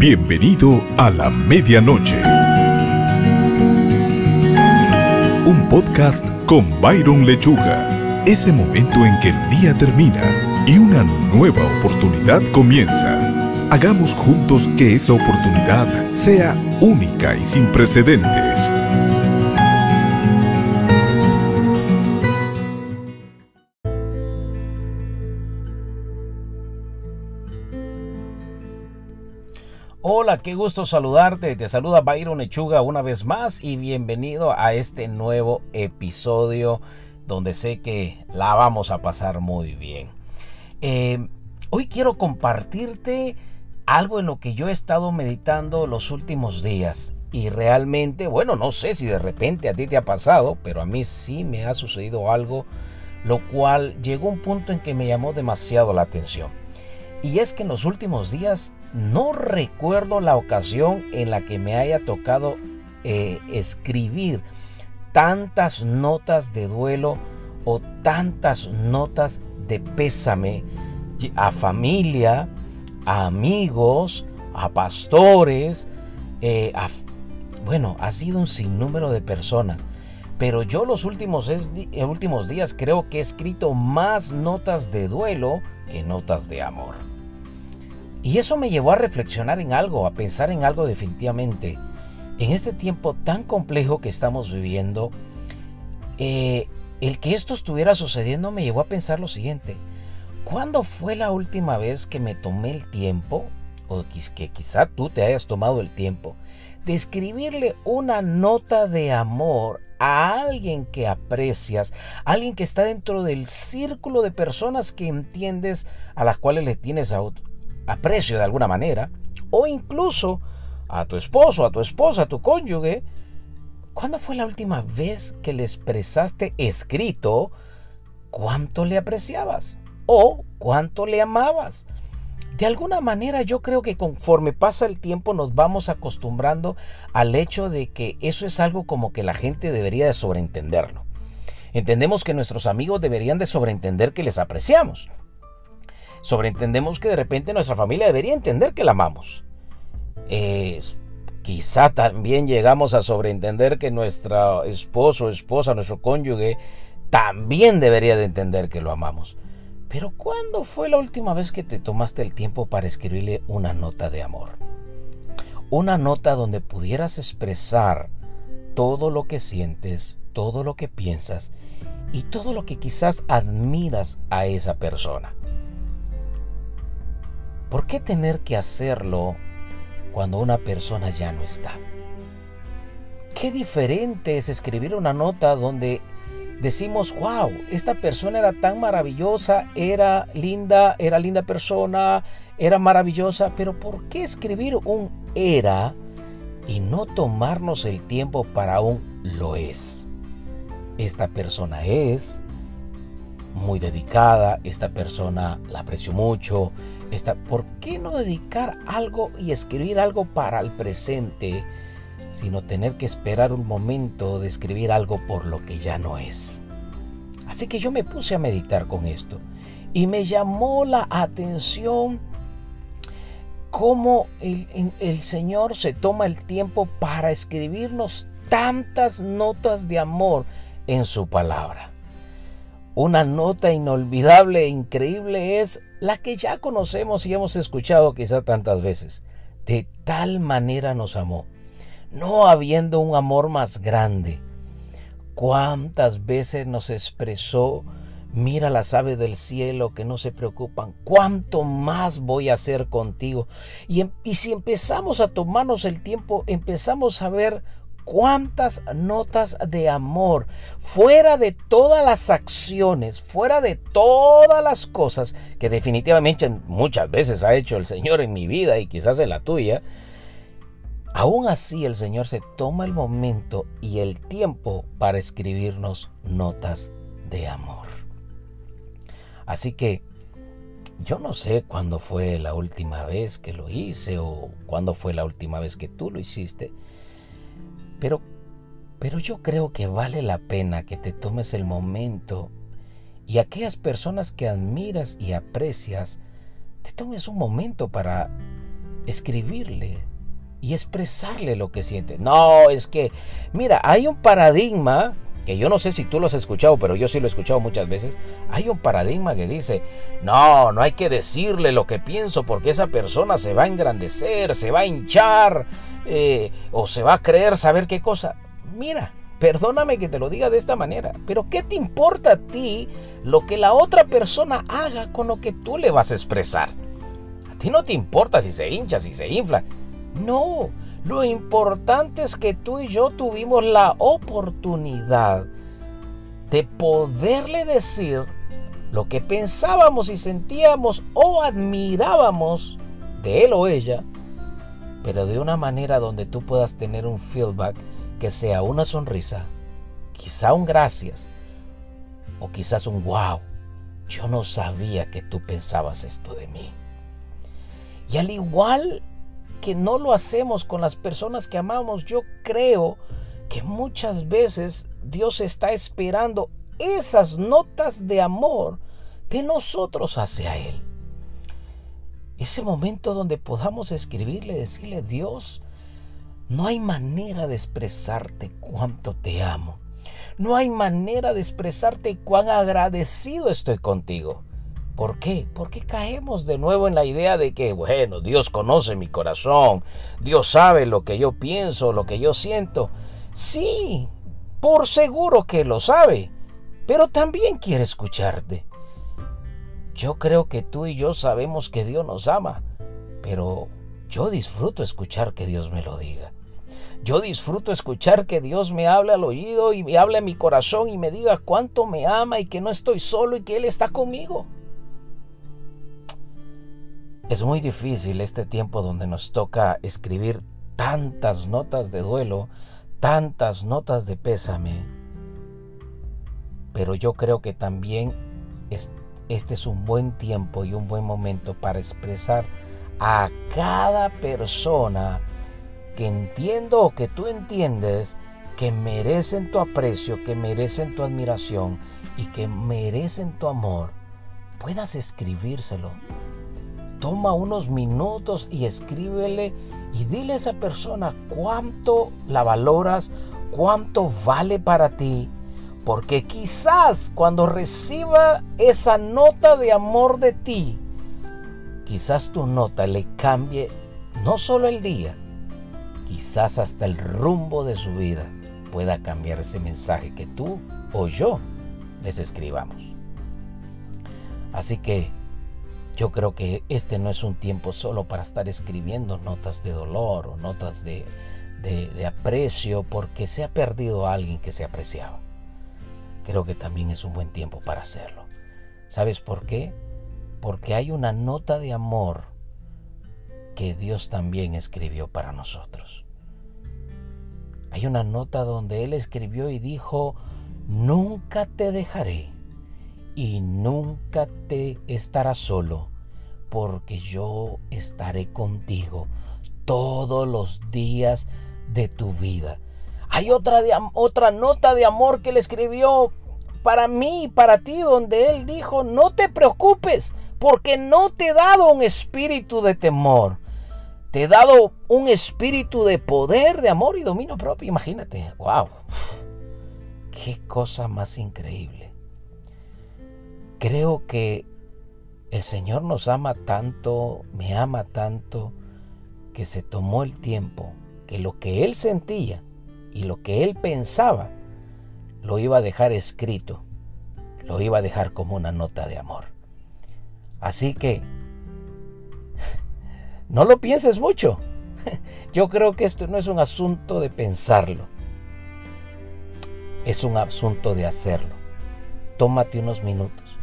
Bienvenido a la medianoche. Un podcast con Byron Lechuga. Ese momento en que el día termina y una nueva oportunidad comienza. Hagamos juntos que esa oportunidad sea única y sin precedentes. Qué gusto saludarte. Te saluda Byron Lechuga una vez más y bienvenido a este nuevo episodio donde sé que la vamos a pasar muy bien. Eh, hoy quiero compartirte algo en lo que yo he estado meditando los últimos días y realmente, bueno, no sé si de repente a ti te ha pasado, pero a mí sí me ha sucedido algo, lo cual llegó a un punto en que me llamó demasiado la atención. Y es que en los últimos días no recuerdo la ocasión en la que me haya tocado eh, escribir tantas notas de duelo o tantas notas de pésame a familia, a amigos, a pastores, eh, bueno, ha sido un sinnúmero de personas. Pero yo los últimos, eh, últimos días creo que he escrito más notas de duelo que notas de amor. Y eso me llevó a reflexionar en algo, a pensar en algo definitivamente. En este tiempo tan complejo que estamos viviendo, eh, el que esto estuviera sucediendo me llevó a pensar lo siguiente. ¿Cuándo fue la última vez que me tomé el tiempo, o que quizá tú te hayas tomado el tiempo, de escribirle una nota de amor a alguien que aprecias, alguien que está dentro del círculo de personas que entiendes, a las cuales le tienes aprecio de alguna manera, o incluso a tu esposo, a tu esposa, a tu cónyuge, ¿cuándo fue la última vez que le expresaste escrito cuánto le apreciabas o cuánto le amabas? De alguna manera yo creo que conforme pasa el tiempo nos vamos acostumbrando al hecho de que eso es algo como que la gente debería de sobreentenderlo. Entendemos que nuestros amigos deberían de sobreentender que les apreciamos sobreentendemos que de repente nuestra familia debería entender que la amamos. quizá también llegamos a sobreentender que nuestro esposo, esposa, nuestro cónyuge también debería de entender que lo amamos. Pero ¿cuándo fue la última vez que te tomaste el tiempo para escribirle una nota de amor? Una nota donde pudieras expresar todo lo que sientes, todo lo que piensas y todo lo que quizás admiras a esa persona. ¿Por qué tener que hacerlo cuando una persona ya no está? Qué diferente es escribir una nota donde decimos, wow, esta persona era tan maravillosa, era linda, era linda persona, era maravillosa, pero ¿por qué escribir un era y no tomarnos el tiempo para un lo es? Esta persona es, muy dedicada, esta persona la aprecio mucho, esta, ¿por qué no dedicar algo y escribir algo para el presente, sino tener que esperar un momento de escribir algo por lo que ya no es? Así que yo me puse a meditar con esto y me llamó la atención cómo el, el Señor se toma el tiempo para escribirnos tantas notas de amor en su palabra. Una nota inolvidable e increíble es la que ya conocemos y hemos escuchado quizá tantas veces. De tal manera nos amó, no habiendo un amor más grande. ¿Cuántas veces nos expresó, mira las aves del cielo que no se preocupan, cuánto más voy a hacer contigo? Y, em, y si empezamos a tomarnos el tiempo, empezamos a ver cuántas notas de amor, fuera de todas las acciones, fuera de todas las cosas que definitivamente muchas veces ha hecho el Señor en mi vida y quizás en la tuya, aún así el Señor se toma el momento y el tiempo para escribirnos notas de amor. Así que yo no sé cuándo fue la última vez que lo hice o cuándo fue la última vez que tú lo hiciste, pero, pero yo creo que vale la pena que te tomes el momento y aquellas personas que admiras y aprecias, te tomes un momento para escribirle y expresarle lo que siente. No, es que, mira, hay un paradigma que yo no sé si tú lo has escuchado, pero yo sí lo he escuchado muchas veces, hay un paradigma que dice, no, no hay que decirle lo que pienso porque esa persona se va a engrandecer, se va a hinchar eh, o se va a creer saber qué cosa. Mira, perdóname que te lo diga de esta manera, pero ¿qué te importa a ti lo que la otra persona haga con lo que tú le vas a expresar? A ti no te importa si se hincha, si se infla. No, lo importante es que tú y yo tuvimos la oportunidad de poderle decir lo que pensábamos y sentíamos o admirábamos de él o ella, pero de una manera donde tú puedas tener un feedback que sea una sonrisa, quizá un gracias o quizás un wow. Yo no sabía que tú pensabas esto de mí. Y al igual que no lo hacemos con las personas que amamos, yo creo que muchas veces Dios está esperando esas notas de amor de nosotros hacia Él. Ese momento donde podamos escribirle, decirle, Dios, no hay manera de expresarte cuánto te amo. No hay manera de expresarte cuán agradecido estoy contigo. ¿Por qué? Porque caemos de nuevo en la idea de que, bueno, Dios conoce mi corazón, Dios sabe lo que yo pienso, lo que yo siento. Sí, por seguro que lo sabe, pero también quiere escucharte. Yo creo que tú y yo sabemos que Dios nos ama, pero yo disfruto escuchar que Dios me lo diga. Yo disfruto escuchar que Dios me hable al oído y me hable a mi corazón y me diga cuánto me ama y que no estoy solo y que Él está conmigo. Es muy difícil este tiempo donde nos toca escribir tantas notas de duelo, tantas notas de pésame. Pero yo creo que también este es un buen tiempo y un buen momento para expresar a cada persona que entiendo o que tú entiendes que merecen tu aprecio, que merecen tu admiración y que merecen tu amor, puedas escribírselo toma unos minutos y escríbele y dile a esa persona cuánto la valoras, cuánto vale para ti. Porque quizás cuando reciba esa nota de amor de ti, quizás tu nota le cambie no solo el día, quizás hasta el rumbo de su vida pueda cambiar ese mensaje que tú o yo les escribamos. Así que yo creo que este no es un tiempo solo para estar escribiendo notas de dolor o notas de, aprecio porque se ha perdido a alguien que se apreciaba. Creo que también es un buen tiempo para hacerlo. ¿Sabes por qué? Porque hay una nota de amor que Dios también escribió para nosotros. Hay una nota donde Él escribió y dijo, nunca te dejaré y nunca te estarás solo porque yo estaré contigo todos los días de tu vida. Hay otra, otra nota de amor que le escribió para mí y para ti, donde él dijo, no te preocupes, porque no te he dado un espíritu de temor. Te he dado un espíritu de poder, de amor y dominio propio. Imagínate, wow, qué cosa más increíble. Creo que el Señor nos ama tanto, me ama tanto, que se tomó el tiempo, que lo que Él sentía y lo que Él pensaba, lo iba a dejar escrito, lo iba a dejar como una nota de amor. Así que, no lo pienses mucho. Yo creo que esto no es un asunto de pensarlo, es un asunto de hacerlo. Tómate unos minutos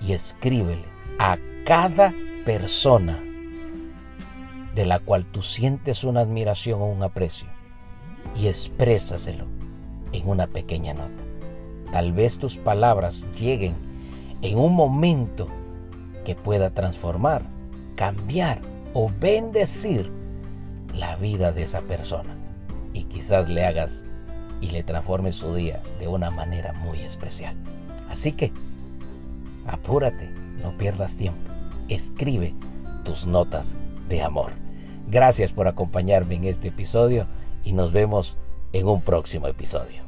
y escríbele a cada persona de la cual tú sientes una admiración o un aprecio y exprésaselo en una pequeña nota. Tal vez tus palabras lleguen en un momento que pueda transformar, cambiar o bendecir la vida de esa persona. Y quizás le hagas y le transformes su día de una manera muy especial. Así que, apúrate no pierdas tiempo. Escribe tus notas de amor. Gracias por acompañarme en este episodio y nos vemos en un próximo episodio.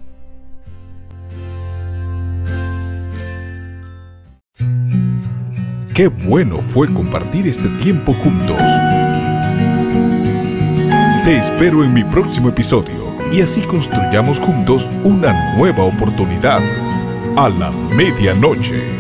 Qué bueno fue compartir este tiempo juntos. Te espero en mi próximo episodio y así construyamos juntos una nueva oportunidad a la medianoche.